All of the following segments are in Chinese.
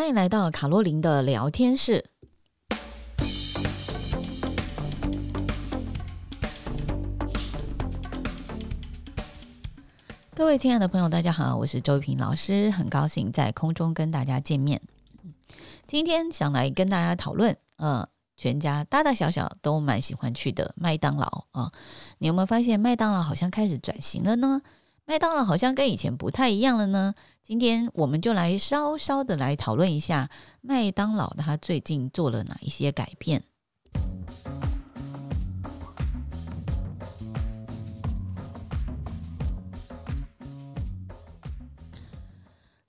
欢迎来到卡洛琳的聊天室。各位亲爱的朋友，大家好，我是周玉平老师，很高兴在空中跟大家见面。今天想来跟大家讨论，呃，全家大大小小都蛮喜欢去的麦当劳啊，你有没有发现麦当劳好像开始转型了呢？麦当劳好像跟以前不太一样了呢。今天我们就来稍稍的来讨论一下麦当劳它最近做了哪一些改变。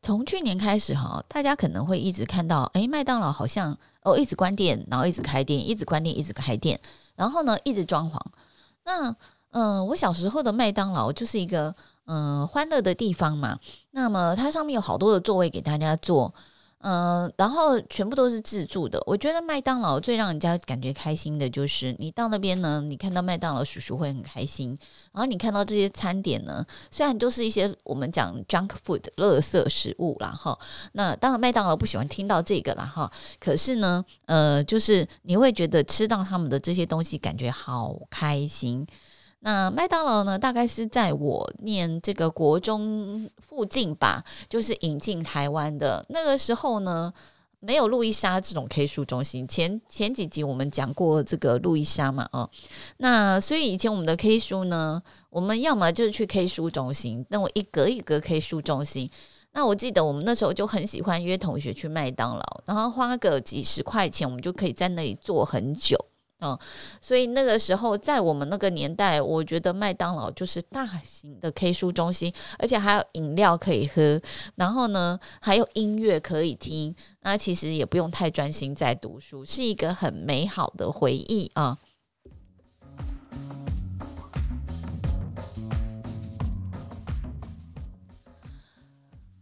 从去年开始哈，大家可能会一直看到，诶，麦当劳好像哦一直关店，然后一直开店，一直关店，一直开店，然后呢一直装潢。那嗯、我小时候的麦当劳就是一个。嗯，欢乐的地方嘛，那么它上面有好多的座位给大家坐，嗯，然后全部都是自助的。我觉得麦当劳最让人家感觉开心的就是，你到那边呢，你看到麦当劳叔叔会很开心，然后你看到这些餐点呢，虽然都是一些我们讲 junk food 垃圾食物啦哈，那当然麦当劳不喜欢听到这个啦哈，可是呢，呃，就是你会觉得吃到他们的这些东西，感觉好开心。那麦当劳呢，大概是在我念这个国中附近吧，就是引进台湾的那个时候呢，没有路易莎这种 K 书中心。前前几集我们讲过这个路易莎嘛，哦，那所以以前我们的 K 书呢，我们要么就是去 K 书中心，那我一格一格 K 书中心。那我记得我们那时候就很喜欢约同学去麦当劳，然后花个几十块钱，我们就可以在那里坐很久。嗯，所以那个时候，在我们那个年代，我觉得麦当劳就是大型的 K 书中心，而且还有饮料可以喝，然后呢，还有音乐可以听。那其实也不用太专心在读书，是一个很美好的回忆啊。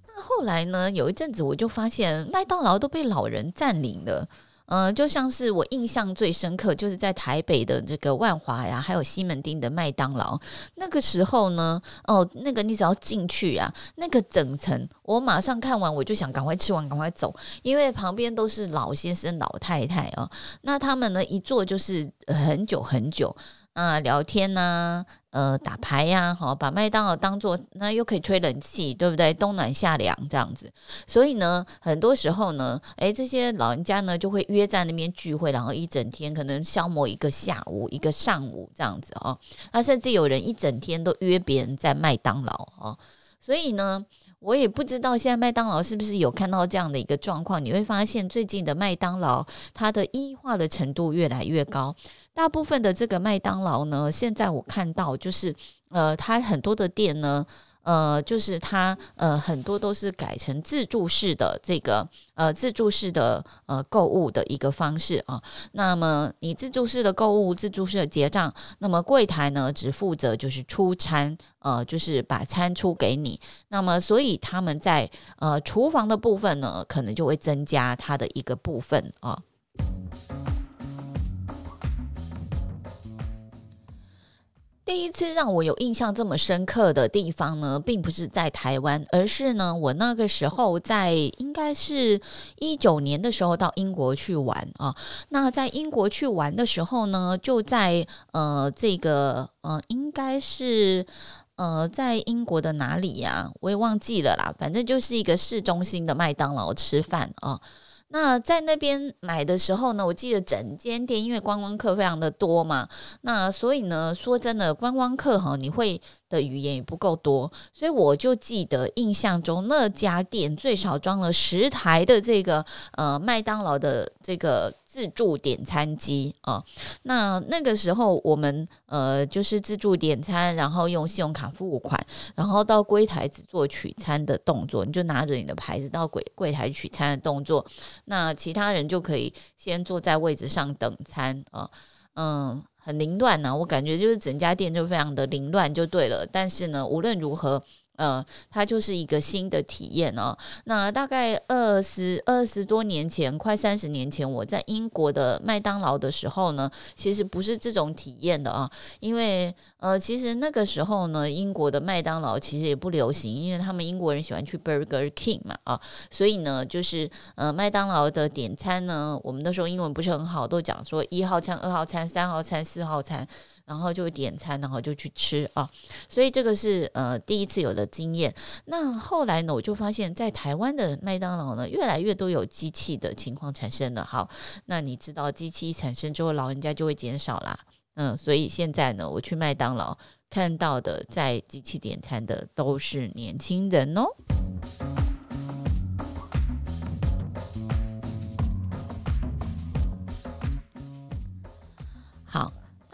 那后来呢，有一阵子我就发现麦当劳都被老人占领了。嗯、就像是我印象最深刻，就是在台北的这个万华呀，还有西门町的麦当劳。那个时候呢，哦，那个你只要进去啊，那个整层，我马上看完我就想赶快吃完，赶快走，因为旁边都是老先生、老太太哦。那他们呢，一坐就是很久很久。啊，聊天呐、啊，呃，打牌呀，好，把麦当劳当做那又可以吹冷气，对不对？冬暖夏凉这样子，所以呢，很多时候呢，诶，这些老人家呢就会约在那边聚会，然后一整天可能消磨一个下午、一个上午这样子哦。那甚至有人一整天都约别人在麦当劳哦，所以呢。我也不知道现在麦当劳是不是有看到这样的一个状况。你会发现最近的麦当劳，它的异化的程度越来越高。大部分的这个麦当劳呢，现在我看到就是，呃，它很多的店呢。呃，就是它呃很多都是改成自助式的这个呃自助式的呃购物的一个方式啊。那么你自助式的购物、自助式的结账，那么柜台呢只负责就是出餐，呃，就是把餐出给你。那么所以他们在呃厨房的部分呢，可能就会增加它的一个部分啊。第一次让我有印象这么深刻的地方呢，并不是在台湾，而是呢，我那个时候在应该是一九年的时候到英国去玩啊。那在英国去玩的时候呢，就在呃这个呃应该是呃在英国的哪里呀？我也忘记了啦，反正就是一个市中心的麦当劳吃饭啊。那在那边买的时候呢，我记得整间店因为观光客非常的多嘛，那所以呢，说真的，观光客哈，你会的语言也不够多，所以我就记得印象中那家店最少装了十台的这个呃麦当劳的这个。自助点餐机啊，那那个时候我们呃就是自助点餐，然后用信用卡付款，然后到柜台只做取餐的动作，你就拿着你的牌子到柜柜台取餐的动作，那其他人就可以先坐在位置上等餐啊，嗯，很凌乱呢，我感觉就是整家店就非常的凌乱就对了，但是呢，无论如何。呃，它就是一个新的体验哦。那大概二十二十多年前，快三十年前，我在英国的麦当劳的时候呢，其实不是这种体验的啊。因为呃，其实那个时候呢，英国的麦当劳其实也不流行，因为他们英国人喜欢去 Burger King 嘛啊，所以呢，就是呃，麦当劳的点餐呢，我们那时候英文不是很好，都讲说一号餐、二号餐、三号餐、四号餐。然后就点餐，然后就去吃啊，所以这个是呃第一次有的经验。那后来呢，我就发现，在台湾的麦当劳呢，越来越多有机器的情况产生了。好，那你知道机器一产生之后，老人家就会减少啦。嗯，所以现在呢，我去麦当劳看到的在机器点餐的都是年轻人哦。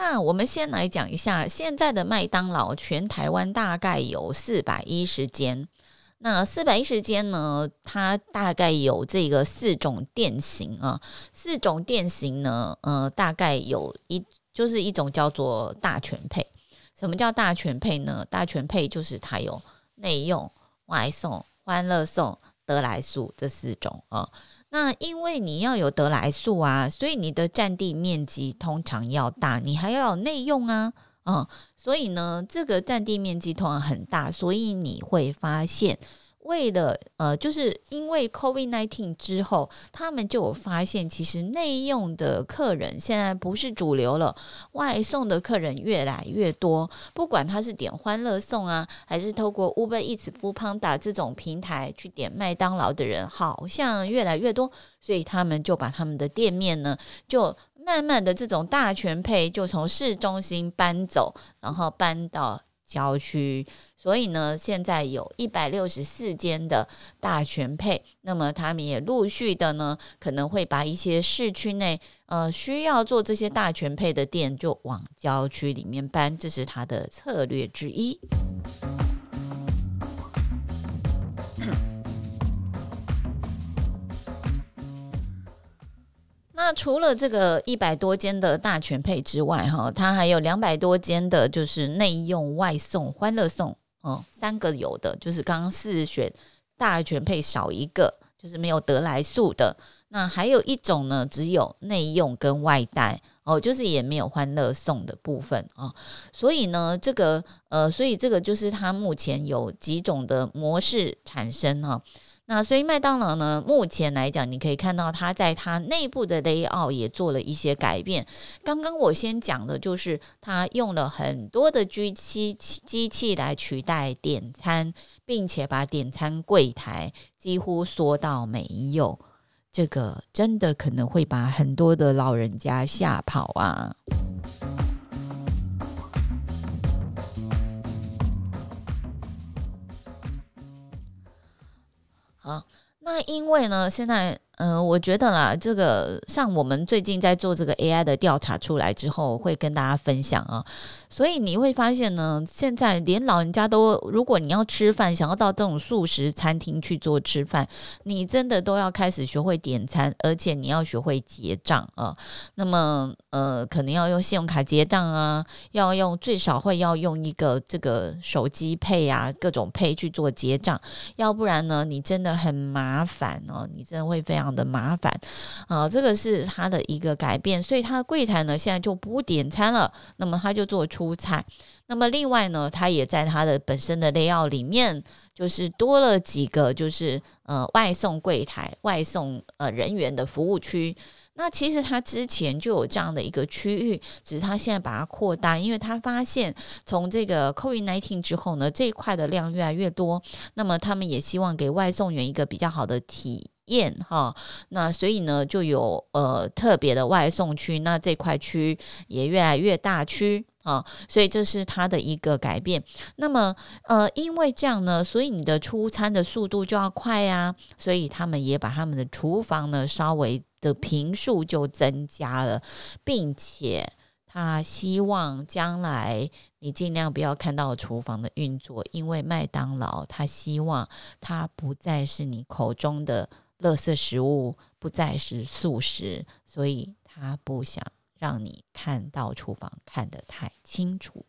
那我们先来讲一下现在的麦当劳，全台湾大概有四百一十间。那四百一十间呢，它大概有这个四种店型啊，四种店型呢，呃，大概有一就是一种叫做大全配。什么叫大全配呢？大全配就是它有内用、外送、欢乐送、得来速这四种啊。那因为你要有得来速啊，所以你的占地面积通常要大，你还要有内用啊，嗯，所以呢，这个占地面积通常很大，所以你会发现。为了呃，就是因为 COVID-19 之后，他们就有发现，其实内用的客人现在不是主流了，外送的客人越来越多。不管他是点欢乐送啊，还是透过 Uber Eats、f o o p a n d a 这种平台去点麦当劳的人，好像越来越多，所以他们就把他们的店面呢，就慢慢的这种大全配就从市中心搬走，然后搬到。郊区，所以呢，现在有一百六十四间的大全配，那么他们也陆续的呢，可能会把一些市区内呃需要做这些大全配的店，就往郊区里面搬，这是他的策略之一。那除了这个一百多间的大全配之外，哈，它还有两百多间的，就是内用、外送、欢乐送，哦，三个有的，就是刚刚四选大全配少一个，就是没有得来速的。那还有一种呢，只有内用跟外带，哦，就是也没有欢乐送的部分啊。所以呢，这个呃，所以这个就是它目前有几种的模式产生哈。那所以麦当劳呢，目前来讲，你可以看到它在它内部的 layout 也做了一些改变。刚刚我先讲的就是它用了很多的机器机器来取代点餐，并且把点餐柜台几乎缩到没有。这个真的可能会把很多的老人家吓跑啊！那因为呢，现在。嗯、我觉得啦，这个像我们最近在做这个 AI 的调查出来之后，会跟大家分享啊。所以你会发现呢，现在连老人家都，如果你要吃饭，想要到这种素食餐厅去做吃饭，你真的都要开始学会点餐，而且你要学会结账啊。那么，呃，可能要用信用卡结账啊，要用最少会要用一个这个手机配啊，各种配去做结账，要不然呢，你真的很麻烦哦，你真的会非常。的麻烦啊，这个是他的一个改变，所以他的柜台呢，现在就不点餐了，那么他就做出菜。那么另外呢，他也在他的本身的内药里面，就是多了几个，就是呃外送柜台、外送呃人员的服务区。那其实他之前就有这样的一个区域，只是他现在把它扩大，因为他发现从这个 COVID-19 之后呢，这一块的量越来越多，那么他们也希望给外送员一个比较好的体验哈。那所以呢，就有呃特别的外送区，那这块区也越来越大区。啊，所以这是它的一个改变。那么，呃，因为这样呢，所以你的出餐的速度就要快呀。所以他们也把他们的厨房呢稍微的坪数就增加了，并且他希望将来你尽量不要看到厨房的运作，因为麦当劳他希望它不再是你口中的垃圾食物，不再是素食，所以他不想。让你看到厨房看得太清楚。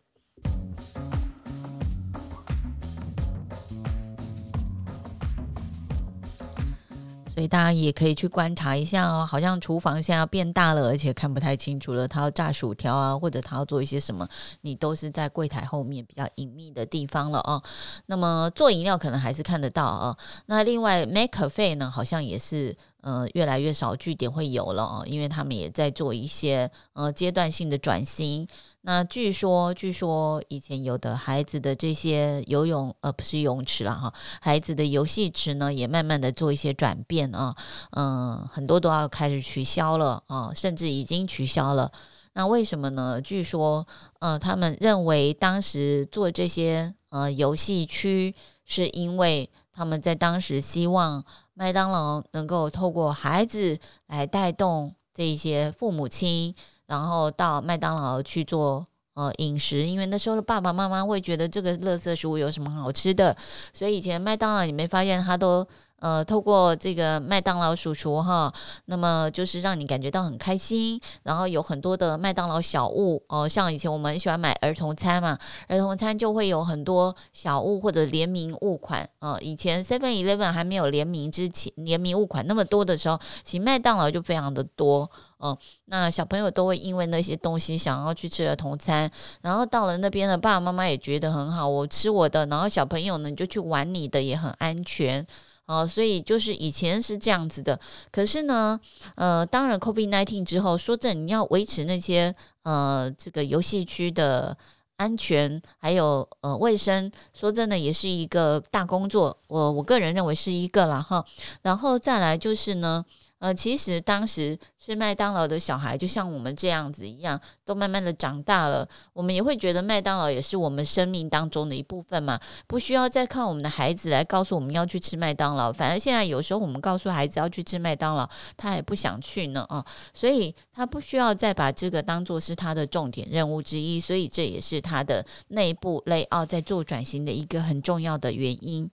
所以大家也可以去观察一下哦，好像厨房现在变大了，而且看不太清楚了。他要炸薯条啊，或者他要做一些什么，你都是在柜台后面比较隐秘的地方了哦。那么做饮料可能还是看得到啊、哦。那另外 make a f e 呢，好像也是呃，越来越少据点会有了哦，因为他们也在做一些呃阶段性的转型。那据说，据说以前有的孩子的这些游泳呃不是泳池了哈，孩子的游戏池呢也慢慢的做一些转变啊，嗯、很多都要开始取消了啊，甚至已经取消了。那为什么呢？据说呃，他们认为当时做这些呃游戏区是因为他们在当时希望。麦当劳能够透过孩子来带动这一些父母亲，然后到麦当劳去做呃饮食，因为那时候的爸爸妈妈会觉得这个垃圾食物有什么好吃的，所以以前麦当劳你没发现他都。呃，透过这个麦当劳叔叔哈，那么就是让你感觉到很开心，然后有很多的麦当劳小物哦、像以前我们很喜欢买儿童餐嘛，儿童餐就会有很多小物或者联名物款啊、以前 Seven Eleven 还没有联名之前，联名物款那么多的时候，其实麦当劳就非常的多嗯、那小朋友都会因为那些东西想要去吃儿童餐，然后到了那边的爸爸妈妈也觉得很好，我吃我的，然后小朋友呢就去玩你的，也很安全。哦，所以就是以前是这样子的，可是呢，呃，当然，COVID-19 之后，说真的，你要维持那些呃这个游戏区的安全还有呃卫生，说真的也是一个大工作。我我个人认为是一个了哈，然后再来就是呢。呃，其实当时吃麦当劳的小孩，就像我们这样子一样，都慢慢的长大了。我们也会觉得麦当劳也是我们生命当中的一部分嘛，不需要再靠我们的孩子来告诉我们要去吃麦当劳。反而现在有时候我们告诉孩子要去吃麦当劳，他也不想去呢啊，所以他不需要再把这个当做是他的重点任务之一。所以这也是他的内部 layout 在做转型的一个很重要的原因。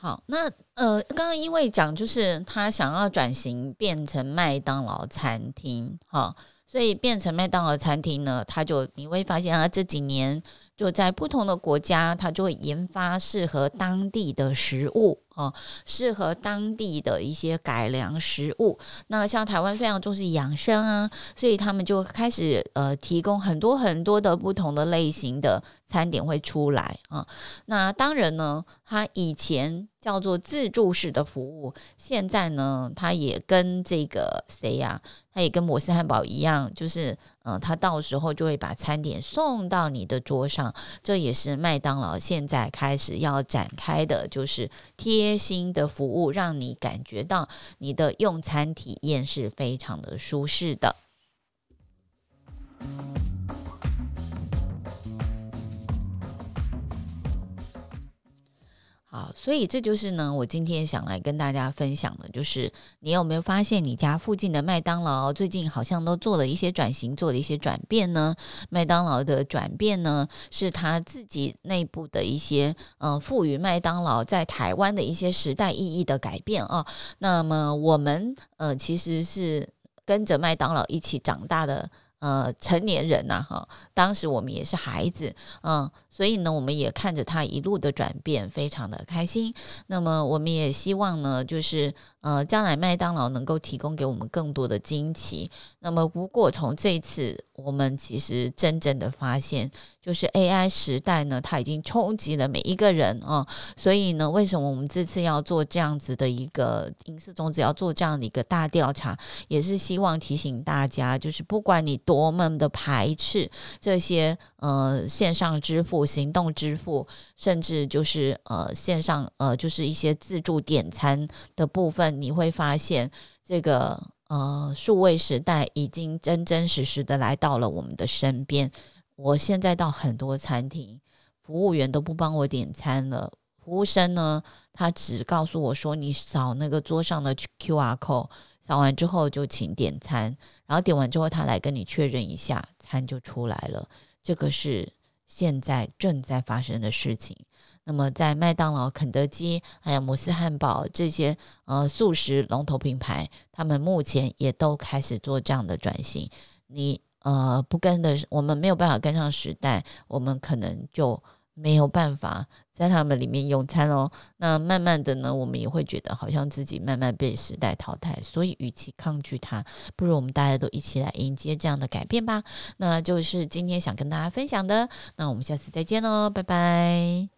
好，那呃，刚刚因为讲就是他想要转型变成麦当劳餐厅，哈，所以变成麦当劳餐厅呢，他就你会发现啊，这几年就在不同的国家，他就会研发适合当地的食物。哦，适合当地的一些改良食物。那像台湾非常重视养生啊，所以他们就开始呃提供很多很多的不同的类型的餐点会出来啊。那当然呢，他以前叫做自助式的服务，现在呢，他也跟这个谁呀、啊？他也跟摩斯汉堡一样，就是嗯，他到时候就会把餐点送到你的桌上。这也是麦当劳现在开始要展开的，就是。贴心的服务，让你感觉到你的用餐体验是非常的舒适的。所以这就是呢，我今天想来跟大家分享的，就是你有没有发现你家附近的麦当劳最近好像都做了一些转型，做了一些转变呢？麦当劳的转变呢，是他自己内部的一些呃，赋予麦当劳在台湾的一些时代意义的改变啊。那么我们呃，其实是跟着麦当劳一起长大的。呃，成年人呐，哈，当时我们也是孩子，嗯，所以呢，我们也看着他一路的转变，非常的开心。那么，我们也希望呢，就是呃，将来麦当劳能够提供给我们更多的惊奇。那么，如果从这次，我们其实真正的发现，就是 AI 时代呢，它已经冲击了每一个人啊。所以呢，为什么我们这次要做这样子的一个影视种子，要做这样的一个大调查，也是希望提醒大家，就是不管你。多么的排斥这些呃线上支付、行动支付，甚至就是呃线上呃就是一些自助点餐的部分，你会发现这个呃数位时代已经真真实实的来到了我们的身边。我现在到很多餐厅，服务员都不帮我点餐了，服务生呢，他只告诉我说：“你扫那个桌上的 QR code。”扫完之后就请点餐，然后点完之后他来跟你确认一下，餐就出来了。这个是现在正在发生的事情。那么在麦当劳、肯德基还有摩斯汉堡这些呃素食龙头品牌，他们目前也都开始做这样的转型。你呃不跟的，我们没有办法跟上时代，我们可能就没有办法在他们里面用餐哦。那慢慢的呢，我们也会觉得好像自己慢慢被时代淘汰，所以与其抗拒它，不如我们大家都一起来迎接这样的改变吧。那就是今天想跟大家分享的。那我们下次再见喽，拜拜。